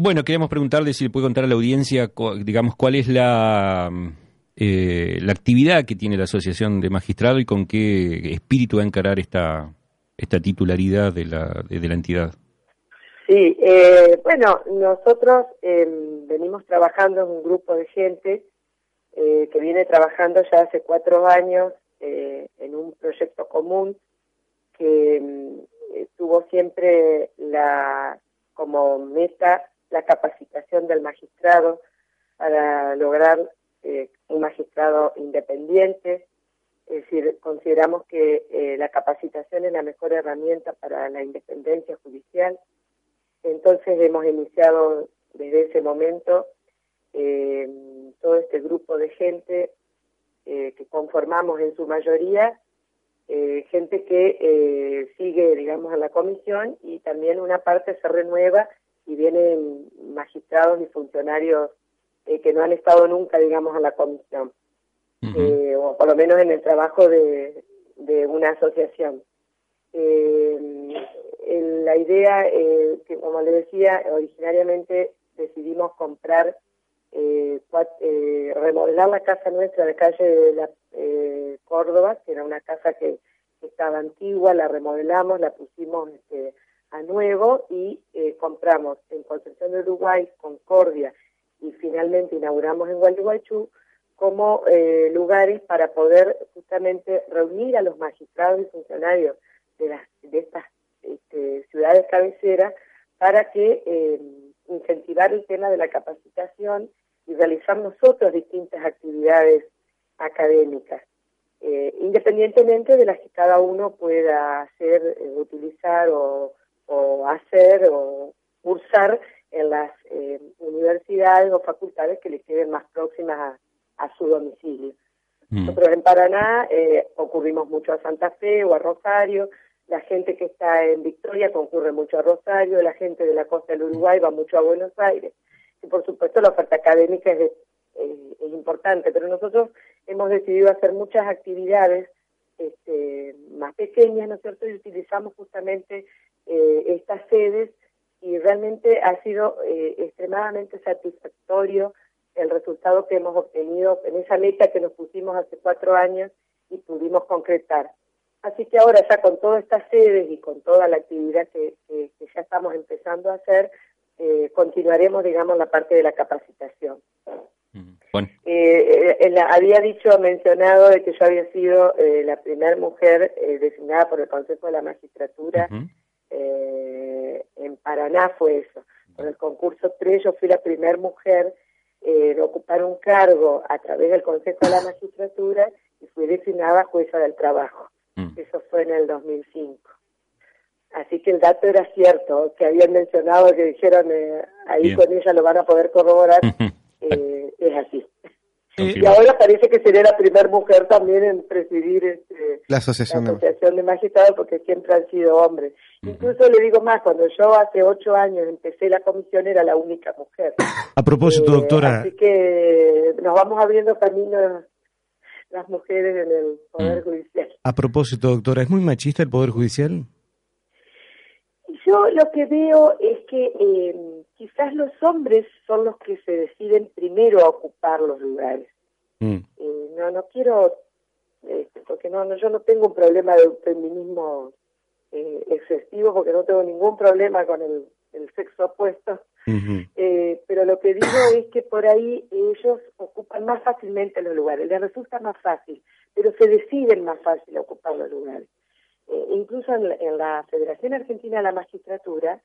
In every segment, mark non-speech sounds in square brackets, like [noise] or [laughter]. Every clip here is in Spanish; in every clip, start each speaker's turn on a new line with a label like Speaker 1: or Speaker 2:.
Speaker 1: Bueno, queremos preguntarle si le puede contar a la audiencia, digamos, cuál es la, eh, la actividad que tiene la Asociación de Magistrados y con qué espíritu va a encarar esta, esta titularidad de la, de, la entidad.
Speaker 2: Sí, eh, bueno, nosotros em, venimos trabajando en un grupo de gente eh, que viene trabajando ya hace cuatro años en un proyecto común que em, tuvo siempre la como meta la capacitación del magistrado para lograr eh, un magistrado independiente. Es decir, consideramos que eh, la capacitación es la mejor herramienta para la independencia judicial. Entonces hemos iniciado desde ese momento eh, todo este grupo de gente que conformamos en su mayoría, gente que sigue, digamos, a la comisión y también una parte se renueva y vienen magistrados y funcionarios eh, que no han estado nunca, digamos, en la comisión, eh, o por lo menos en el trabajo de, de una asociación. Eh, la idea, que como le decía, originariamente decidimos comprar, remodelar la casa nuestra de calle de la Córdoba, que era una casa que, estaba antigua, la remodelamos, la pusimos este, a nuevo y eh, compramos en Concepción de Uruguay, Concordia y finalmente inauguramos en Gualeguaychú como eh, lugares para poder justamente reunir a los magistrados y funcionarios de, las, de estas este, ciudades cabeceras para que eh, incentivar el tema de la capacitación y realizar nosotros distintas actividades académicas, independientemente de las que cada uno pueda hacer, utilizar o o hacer o cursar en las eh, universidades o facultades que le queden más próximas a, su domicilio. Mm. Nosotros en Paraná eh, ocurrimos mucho a Santa Fe o a Rosario, la gente que está en Victoria concurre mucho a Rosario, la gente de la costa del Uruguay va mucho a Buenos Aires. Y por supuesto la oferta académica es, eh, es importante, pero nosotros hemos decidido hacer muchas actividades este, más pequeñas, ¿no es cierto? Y utilizamos justamente eh, estas sedes y realmente ha sido eh, extremadamente satisfactorio el resultado que hemos obtenido en esa meta que nos pusimos hace cuatro años y pudimos concretar. Así que ahora ya con todas estas sedes y con toda la actividad que, ya estamos empezando a hacer, eh, continuaremos, digamos, la parte de la capacitación. Había dicho, mencionado de que yo había sido la primera mujer designada por el Consejo de la Magistratura eh, en Paraná fue eso. Con el concurso 3 yo fui la primera mujer eh, en ocupar un cargo a través del Consejo de la Magistratura y fui designada jueza del trabajo. Mm. Eso fue en el 2005. Así que el dato era cierto, que habían mencionado, que dijeron, eh, ahí con ella lo van a poder corroborar, eh, es así. Y ahora parece que sería la primera mujer también en presidir este,
Speaker 3: la asociación,
Speaker 2: de magistrados porque siempre han sido hombres. Incluso le digo más, cuando yo hace ocho años empecé la comisión era la única mujer.
Speaker 3: A propósito,
Speaker 2: eh,
Speaker 3: doctora.
Speaker 2: Así que nos vamos abriendo caminos las mujeres en el Poder mm. Judicial.
Speaker 3: A propósito, doctora, ¿es muy machista el Poder Judicial?
Speaker 2: Yo lo que veo es que eh, quizás los hombres son los que se deciden primero a ocupar los lugares. Mm. Eh, no, no quiero, este, porque no, no, yo no tengo un problema de feminismo eh, excesivo, porque no tengo ningún problema con el, sexo opuesto. Eh, pero lo que digo es que por ahí ellos ocupan más fácilmente los lugares, les resulta más fácil, pero se deciden más fácil a ocupar los lugares. Incluso en la Federación Argentina de la Magistratura,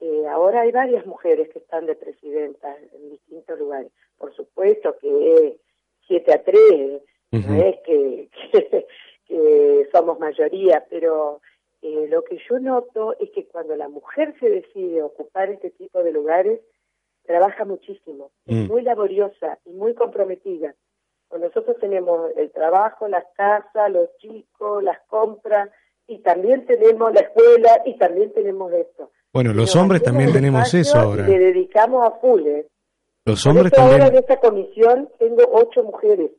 Speaker 2: eh, ahora hay varias mujeres que están de presidentas en distintos lugares. Por supuesto que es 7 a 3, no es que, que, somos mayoría, pero eh, lo que yo noto es que cuando la mujer se decide ocupar este tipo de lugares, trabaja muchísimo, es
Speaker 3: Mm.
Speaker 2: muy laboriosa y muy comprometida. Pues nosotros tenemos el trabajo, las casas, los chicos, las compras, y también tenemos la escuela, y también tenemos esto.
Speaker 3: Bueno, los hombres también tenemos eso ahora.
Speaker 2: Le dedicamos a full. ¿eh?
Speaker 3: Los
Speaker 2: Por
Speaker 3: hombres
Speaker 2: eso ahora en
Speaker 3: también,
Speaker 2: esta comisión tengo ocho mujeres.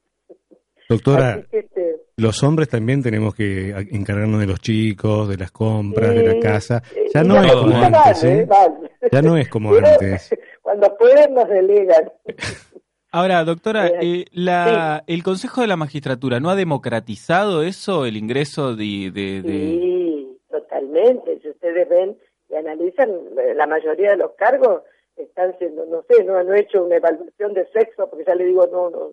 Speaker 3: doctora,
Speaker 2: este,
Speaker 3: los hombres también tenemos que encargarnos de los chicos, de las compras, de la casa.
Speaker 2: eh,
Speaker 3: Ya
Speaker 2: y
Speaker 3: no es como antes, ¿eh? Ya no es como [laughs] antes.
Speaker 2: Cuando pueden nos delegan. [laughs]
Speaker 4: Ahora, doctora,
Speaker 2: Eh,
Speaker 4: eh, la, ¿el Consejo de la Magistratura no ha democratizado eso, el ingreso de... de- de-
Speaker 2: Sí, totalmente. Si ustedes ven y analizan, eh, la mayoría de los cargos están siendo, no sé, no, he hecho una evaluación de sexo, porque ya le digo, no, no,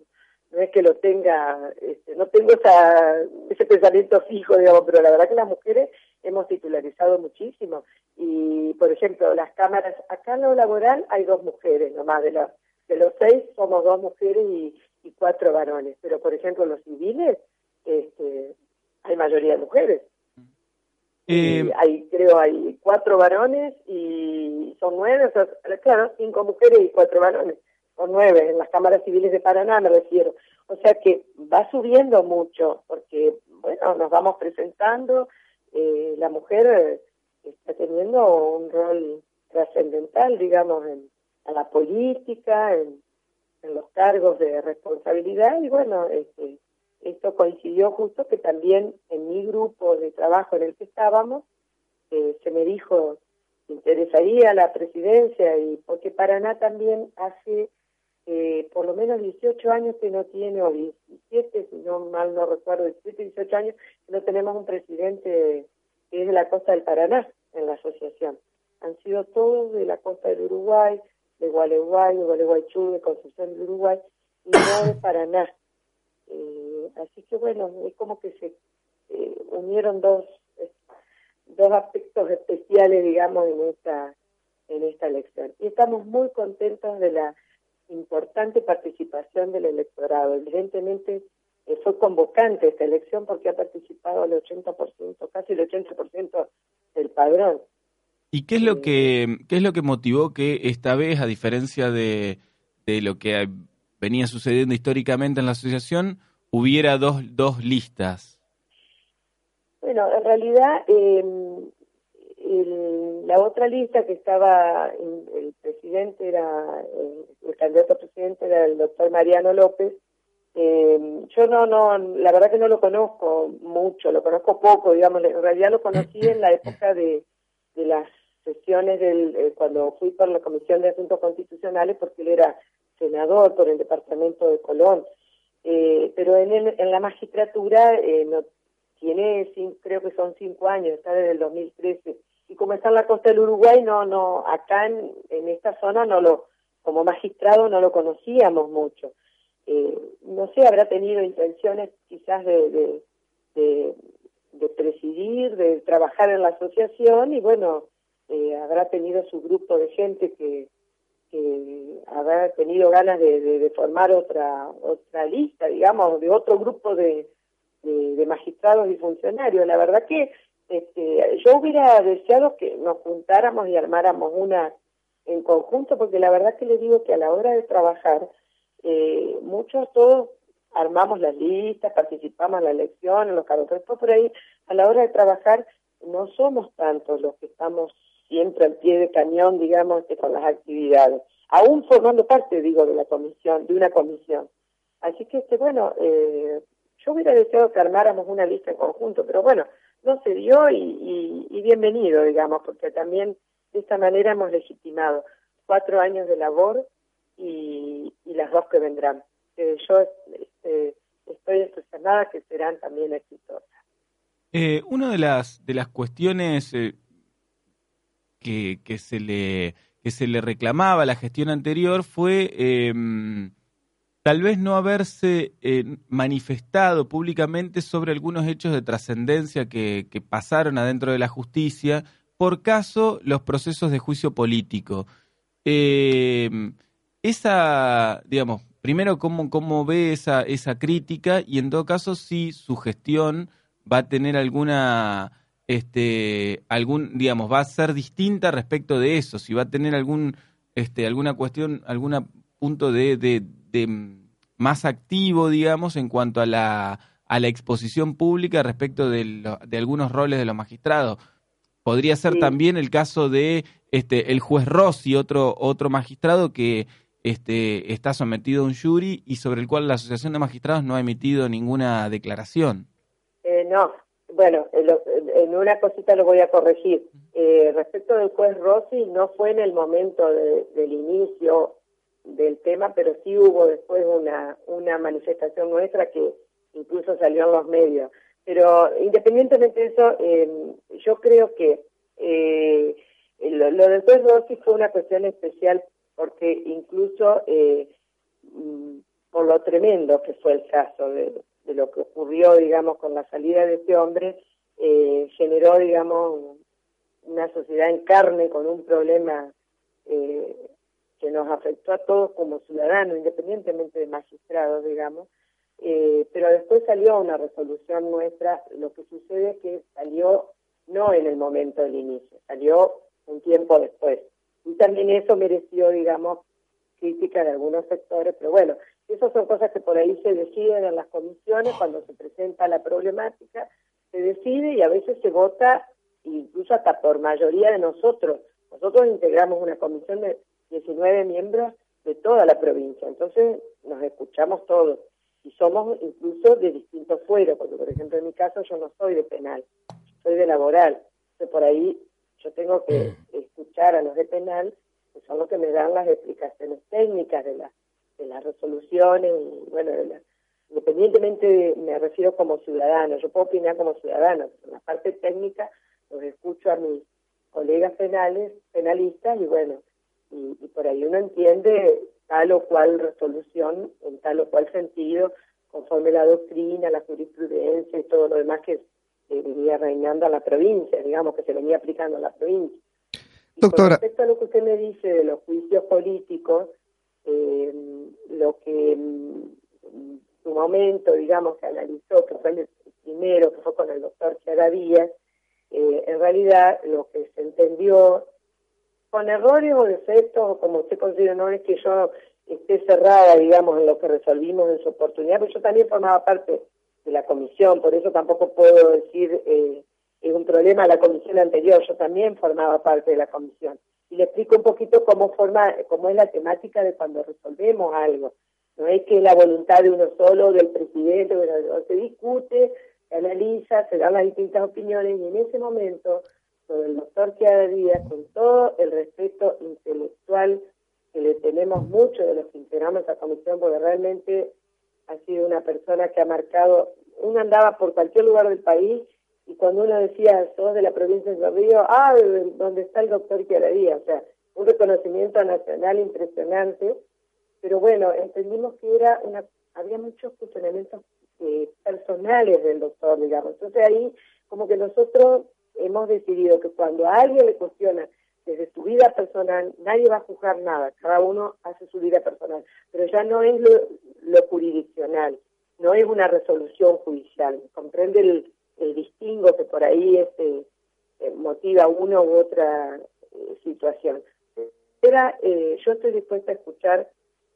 Speaker 2: no es que lo tenga, este, no tengo esa, ese pensamiento fijo, digamos, pero la verdad que las mujeres hemos titularizado muchísimo. Y, por ejemplo, las cámaras, acá en lo laboral hay dos mujeres nomás, de, los de los seis somos dos mujeres y, y cuatro varones, pero, por ejemplo, los civiles, este, hay mayoría de mujeres.
Speaker 4: Eh,
Speaker 2: hay, creo, hay cuatro varones y son nueve, o sea, claro, cinco mujeres y cuatro varones. Son nueve en las cámaras civiles de Paraná, me refiero. O sea que va subiendo mucho, porque, bueno, nos vamos presentando, eh, la mujer eh, está teniendo un rol trascendental, digamos, en, en la política, en, en los cargos de responsabilidad, y bueno, este, esto coincidió justo que también en mi grupo de trabajo en el que estábamos, eh, se me dijo, ¿te interesaría la presidencia? y Porque Paraná también hace eh, por lo menos 18 años que no tiene, o 17, si no mal no recuerdo, 17, 18 años, que no tenemos un presidente que es de la costa del Paraná en la asociación. Han sido todos de la costa del Uruguay, de Gualeguay, de Gualeguaychú, de Concepción del Uruguay, y no de [coughs] Paraná. Eh, así que bueno, es como que se eh, unieron dos eh, dos aspectos especiales, digamos, en esta en esta elección. Y estamos muy contentos de la importante participación del electorado. Evidentemente eh, fue convocante esta elección porque ha participado el 80%, casi el 80% del padrón.
Speaker 4: ¿Y qué es lo que qué es lo que motivó que esta vez, a diferencia de, de lo que venía sucediendo históricamente en la asociación, hubiera dos, dos listas?
Speaker 2: Bueno, en realidad eh, la otra lista que estaba, el presidente era, el candidato a presidente era el doctor Mariano López. Eh, yo no, no, la verdad que no lo conozco mucho, lo conozco poco, digamos, en realidad lo conocí en la época de, de las sesiones del, eh, cuando fui por la Comisión de Asuntos Constitucionales, porque él era senador por el departamento de Colón. Eh, pero en, el- en la magistratura eh, no tiene, creo que son cinco años, está desde el 2013. Y como está en la costa del Uruguay, no, no, acá en, esta zona no lo, como magistrado no lo conocíamos mucho. Eh, no sé, habrá tenido intenciones quizás de, de presidir, de trabajar en la asociación y bueno, eh, habrá tenido su grupo de gente que, habrá tenido ganas de, de, formar otra otra lista, digamos, de otro grupo de, de, magistrados y funcionarios. La verdad que este, yo hubiera deseado que nos juntáramos y armáramos una en conjunto, porque la verdad que le digo que a la hora de trabajar, eh, muchos todos armamos las listas, participamos en la elección, en los cargos, pero por ahí, a la hora de trabajar, no somos tantos los que estamos siempre al pie de cañón, digamos, este, con las actividades, aún formando parte, digo, de la comisión, de una comisión. Así que, este, bueno, eh, yo hubiera deseado que armáramos una lista en conjunto, pero bueno, no se dio y, y, bienvenido, digamos, porque también de esta manera hemos legitimado cuatro años de labor y, las dos que vendrán. Eh, yo este, estoy entusiasmada que serán también exitosas.
Speaker 4: Eh, una de las de las cuestiones eh, que, se le que se le reclamaba a la gestión anterior fue eh, tal vez no haberse eh, manifestado públicamente sobre algunos hechos de trascendencia que, pasaron adentro de la justicia, por caso los procesos de juicio político. Eh, esa, digamos, primero, ¿cómo, cómo ve esa, esa crítica? Y en todo caso, si su gestión va a tener alguna, este, algún, digamos, va a ser distinta respecto de eso, si va a tener algún, este, alguna cuestión, algún punto de, de, de más activo, digamos, en cuanto a la, a la exposición pública respecto de, de algunos roles de los magistrados. Podría ser también el caso de este, el juez Rossi, otro, otro magistrado que este, está sometido a un jury y sobre el cual la Asociación de Magistrados no ha emitido ninguna declaración.
Speaker 2: Eh, no, bueno, en una cosita lo voy a corregir. Eh, respecto del juez Rossi, no fue en el momento del inicio del tema, pero sí hubo después una, una manifestación nuestra que incluso salió en los medios. Pero independientemente de eso, eh, yo creo que eh, lo, lo del juez Rossi fue una cuestión especial porque incluso eh, mm, por lo tremendo que fue el caso de, de, lo que ocurrió, digamos, con la salida de este hombre, eh, generó, digamos, una sociedad en carne con un problema eh, que nos afectó a todos como ciudadanos, independientemente de magistrados, digamos, eh, pero después salió una resolución nuestra, lo que sucede es que salió no en el momento del inicio, salió un tiempo después. Y también eso mereció, digamos, crítica de algunos sectores, pero bueno, esas son cosas que por ahí se deciden en las comisiones cuando se presenta la problemática, se decide y a veces se vota incluso hasta por mayoría de nosotros. Nosotros integramos una comisión de 19 miembros de toda la provincia, entonces nos escuchamos todos y somos incluso de distintos fueros, porque por ejemplo en mi caso yo no soy de penal, soy de laboral, entonces por ahí yo tengo que mm. escuchar a los de penal, que son los que me dan las explicaciones técnicas de, de las resoluciones, y bueno, independientemente de, me refiero como ciudadano, yo puedo opinar como ciudadano, en la parte técnica los escucho a mis colegas penales, penalistas, y bueno, y, por ahí uno entiende tal o cual resolución en tal o cual sentido, conforme la doctrina, la jurisprudencia y todo lo demás que venía reinando a la provincia, digamos, que se venía aplicando a la provincia. Doctora. Con respecto a lo que usted me dice de los juicios políticos, eh, lo que en su momento, digamos, se analizó, que fue el primero, que fue con el doctor Chiara Díaz, eh, en realidad lo que se entendió con errores o defectos, como usted considera, no es que yo esté cerrada, digamos, en lo que resolvimos en su oportunidad, pero yo también formaba parte de la comisión, por eso tampoco puedo decir eh, es un problema la comisión anterior, yo también formaba parte de la comisión. Y le explico un poquito cómo forma, cómo es la temática de cuando resolvemos algo. No es que la voluntad de uno solo, del presidente, se discute, se analiza, se dan las distintas opiniones y en ese momento sobre el doctor Chiara Díaz, con todo el respeto intelectual que le tenemos mucho de los que integramos esa comisión, porque realmente ha sido una persona que ha marcado, uno andaba por cualquier lugar del país y cuando uno decía, sos de la provincia de Río, ah, donde está el doctor Chiara Díaz, o sea, un reconocimiento nacional impresionante, pero bueno, entendimos que era una, había muchos funcionamientos eh, personales del doctor, digamos, entonces ahí como que nosotros hemos decidido que cuando a alguien le cuestiona desde su vida personal, nadie va a juzgar nada, cada uno hace su vida personal, pero ya no es lo, jurisdiccional, no es una resolución judicial, comprende el, distingo que por ahí este, eh, motiva una u otra eh, situación. Era, eh, yo estoy dispuesta a escuchar,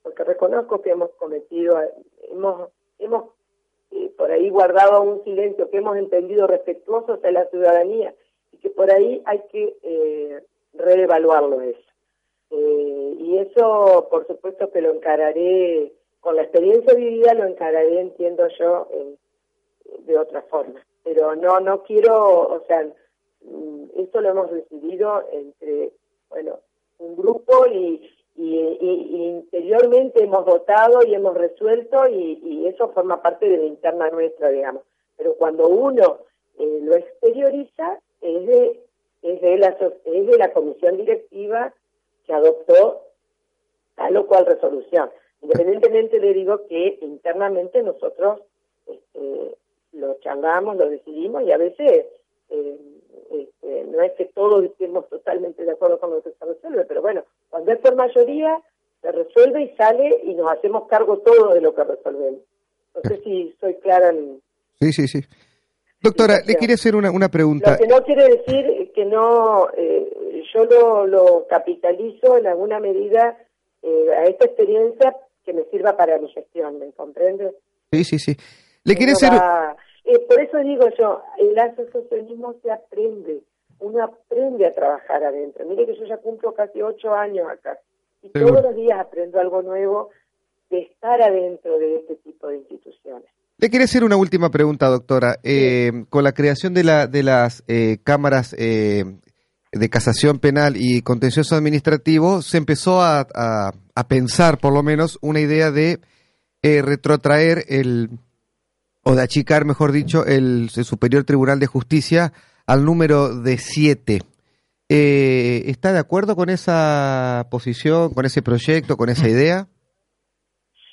Speaker 2: porque reconozco que hemos cometido, hemos, hemos por ahí guardado un silencio que hemos entendido respetuoso hacia la ciudadanía y que por ahí hay que eh, reevaluarlo eso. Eh, y eso, por supuesto, que lo encararé, con la experiencia vivida, lo encararé, entiendo yo, de otra forma. Pero no, no quiero, o sea, mm, esto lo hemos decidido entre, bueno, un grupo y, interiormente hemos votado y hemos resuelto y, eso forma parte de la interna nuestra, digamos. Pero cuando uno eh, lo exterioriza es de, es, de la, es de la comisión directiva que adoptó tal o cual resolución. Independientemente le digo que internamente nosotros este, lo charlamos, lo decidimos y a veces eh, este, no es que todos estemos totalmente de acuerdo con lo que se resuelve, pero bueno, cuando es por mayoría, se resuelve y sale y nos hacemos cargo todo de lo que resolvemos. No sé si soy clara en...
Speaker 5: Sí, sí, sí. Doctora, le quería hacer una, una pregunta.
Speaker 2: Lo que no quiere decir que no, eh, yo lo, lo capitalizo en alguna medida eh, a esta experiencia que me sirva para mi gestión, ¿me comprende?
Speaker 5: Sí, sí, sí. Le quiere hacer...
Speaker 2: va- eh, por eso digo yo, el asociacionismo se aprende, uno aprende a trabajar adentro. Mire que yo ya cumplo casi ocho años acá y
Speaker 5: Seguro.
Speaker 2: todos los días aprendo algo nuevo de estar adentro de este tipo de instituciones.
Speaker 5: Le quería hacer una última pregunta, doctora. Eh, con la creación de, la, de las eh, cámaras eh, de casación penal y contencioso administrativo, se empezó a, a- a pensar, por lo menos, una idea de eh, retrotraer el, o de achicar, mejor dicho, el, el Superior Tribunal de Justicia al número de siete. Eh, ¿Está de acuerdo con esa posición, con ese proyecto, con esa idea?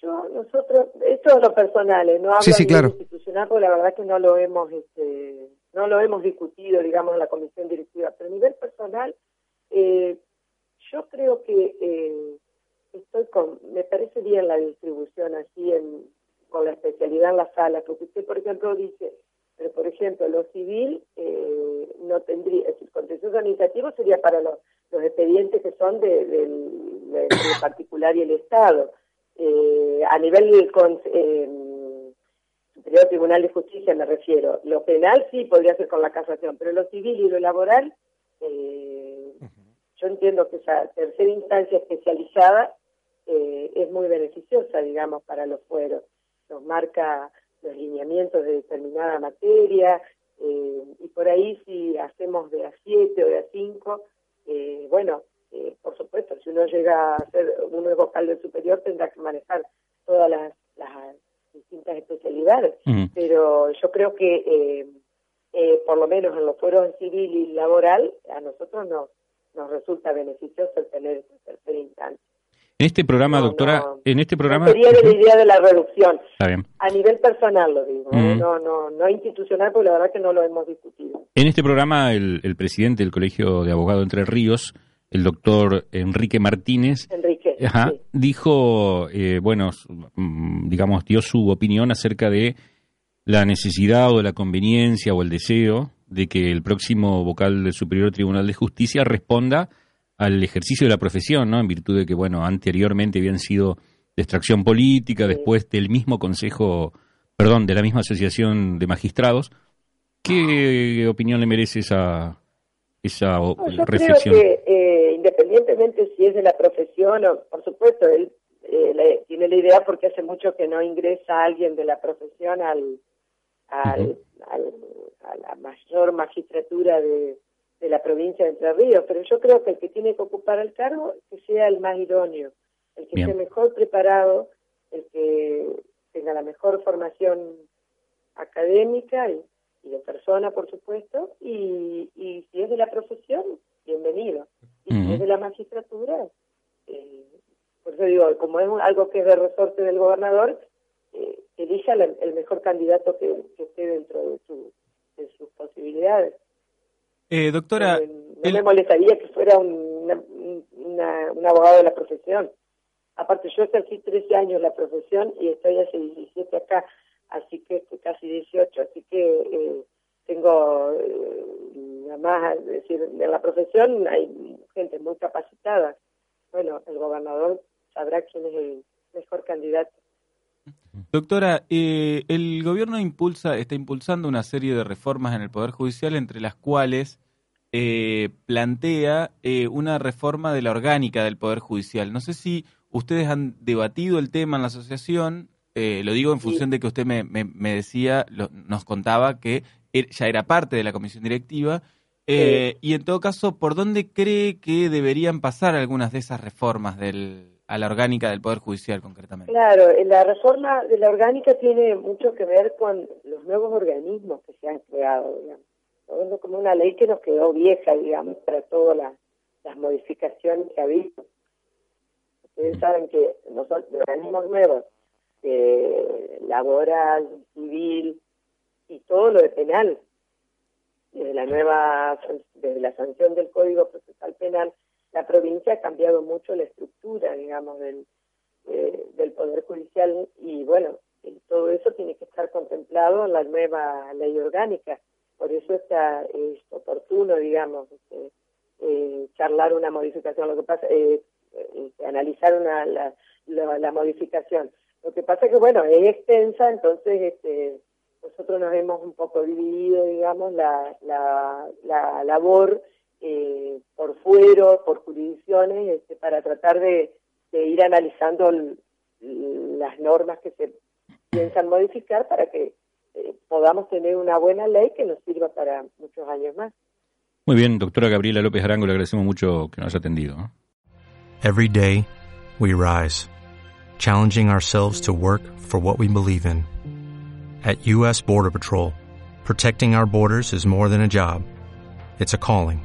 Speaker 2: Yo, nosotros, esto es lo personal, ¿eh? no hablo
Speaker 5: Sí, sí, claro.
Speaker 2: institucional, porque la verdad que no lo hemos, este, no lo hemos discutido, digamos, en la comisión directiva, pero a nivel personal, eh, yo creo que eh, estoy con, me parece bien la distribución así en, con la especialidad en la sala, porque usted, por ejemplo, dice, pero por ejemplo, lo civil eh, no tendría, es decir, contencioso administrativo sería para los, los expedientes que son de, del, de- del particular y el Estado. Eh, a nivel con, eh, Superior Tribunal de Justicia me refiero. Lo penal sí podría ser con la casación, pero lo civil y lo laboral, eh, yo entiendo que esa tercera instancia especializada eh, es muy beneficiosa, digamos, para los fueros. Nos marca los lineamientos de determinada materia eh, y por ahí si hacemos de a 7 o de a 5, eh, bueno, eh, por supuesto, si uno llega a ser uno es vocal del superior tendrá que manejar todas las, las distintas especialidades pero yo creo que eh, eh, por lo menos en los fueros civil y laboral a nosotros nos nos resulta beneficioso el tener esta tercera instancia.
Speaker 1: En este programa,
Speaker 2: No,
Speaker 1: doctora,
Speaker 2: no.
Speaker 1: en este programa...
Speaker 2: Sería de la idea de la reducción,
Speaker 1: Está bien.
Speaker 2: a nivel personal lo digo.
Speaker 1: Ujú.
Speaker 2: no, no, no institucional porque la verdad que no lo hemos discutido.
Speaker 1: En este programa, el, el presidente del Colegio de Abogados de Entre Ríos, el doctor Enrique Martínez,
Speaker 2: Enrique.
Speaker 1: Ajá,
Speaker 2: sí.
Speaker 1: dijo, eh, bueno, mm, digamos, dio su opinión acerca de la necesidad o de la conveniencia o el deseo de que el próximo vocal del Superior Tribunal de Justicia responda al ejercicio de la profesión, ¿no? En virtud de que, bueno, anteriormente habían sido de extracción política, después del mismo Consejo, perdón, de la misma Asociación de Magistrados. ¿Qué opinión le merece esa, esa
Speaker 2: No, yo
Speaker 1: reflexión?
Speaker 2: creo que eh, independientemente si es de la profesión o, por supuesto, él eh, le- tiene la idea porque hace mucho que no ingresa alguien de la profesión al, al- a la mayor magistratura de, de la provincia de Entre Ríos, pero yo creo que el que tiene que ocupar el cargo que sea el más idóneo, el que
Speaker 1: Bien.
Speaker 2: esté mejor preparado, el que tenga la mejor formación académica y, y de persona, por supuesto, y, y si es de la profesión, bienvenido. Y si es de la magistratura, eh, por eso digo, como es un- algo que es de resorte del gobernador, eh, elija la- el mejor candidato que, que esté dentro de, su, de sus posibilidades.
Speaker 4: Eh, doctora,
Speaker 2: Eh, no
Speaker 4: el-
Speaker 2: me molestaría que fuera un, una- un abogado de la profesión. Aparte, yo ejercí 13 años la profesión y estoy hace 17 acá, así que casi 18, así que eh, tengo, eh, nada más, es decir, en la profesión hay gente muy capacitada. Bueno, el gobernador sabrá quién es el mejor candidato.
Speaker 4: Doctora, eh, el gobierno impulsa, está impulsando una serie de reformas en el Poder Judicial, entre las cuales eh, plantea eh, una reforma de la orgánica del Poder Judicial. No sé si ustedes han debatido el tema en la asociación, eh, lo digo en función de que usted me, me- me decía, lo- nos contaba que er- ya era parte de la comisión directiva, eh, y en todo caso, ¿por dónde cree que deberían pasar algunas de esas reformas del, a la orgánica del Poder Judicial concretamente?
Speaker 2: Claro, eh, la reforma de la orgánica tiene mucho que ver con los nuevos organismos que se han creado, digamos. Como una ley que nos quedó vieja, digamos, para todas las, modificaciones que ha habido. Ustedes saben que nosotros, organismos nuevos, eh, laboral, civil y todo lo de penal, desde la nueva, desde la sanción del Código Procesal Penal, la provincia ha cambiado mucho la estructura, digamos, del, eh, del Poder Judicial y bueno, todo eso tiene que estar contemplado en la nueva ley orgánica. Por eso está es oportuno, digamos, este, eh, charlar una modificación, lo que pasa, eh, eh, analizar una, la, la, modificación. Lo que pasa que, bueno, es extensa, entonces este, nosotros nos hemos un poco dividido, digamos, la, la, la labor eh, por fuero, por jurisdicciones, este, para tratar de, de ir analizando las normas que se piensan modificar para que eh, podamos tener una buena ley que nos sirva para muchos años más.
Speaker 1: Muy bien, doctora Gabriela López Arango, le agradecemos mucho que nos haya atendido.
Speaker 6: Every day we rise, challenging ourselves to work for what we believe in. At U.S. Border Patrol, protecting our borders is more than a job, it's a calling.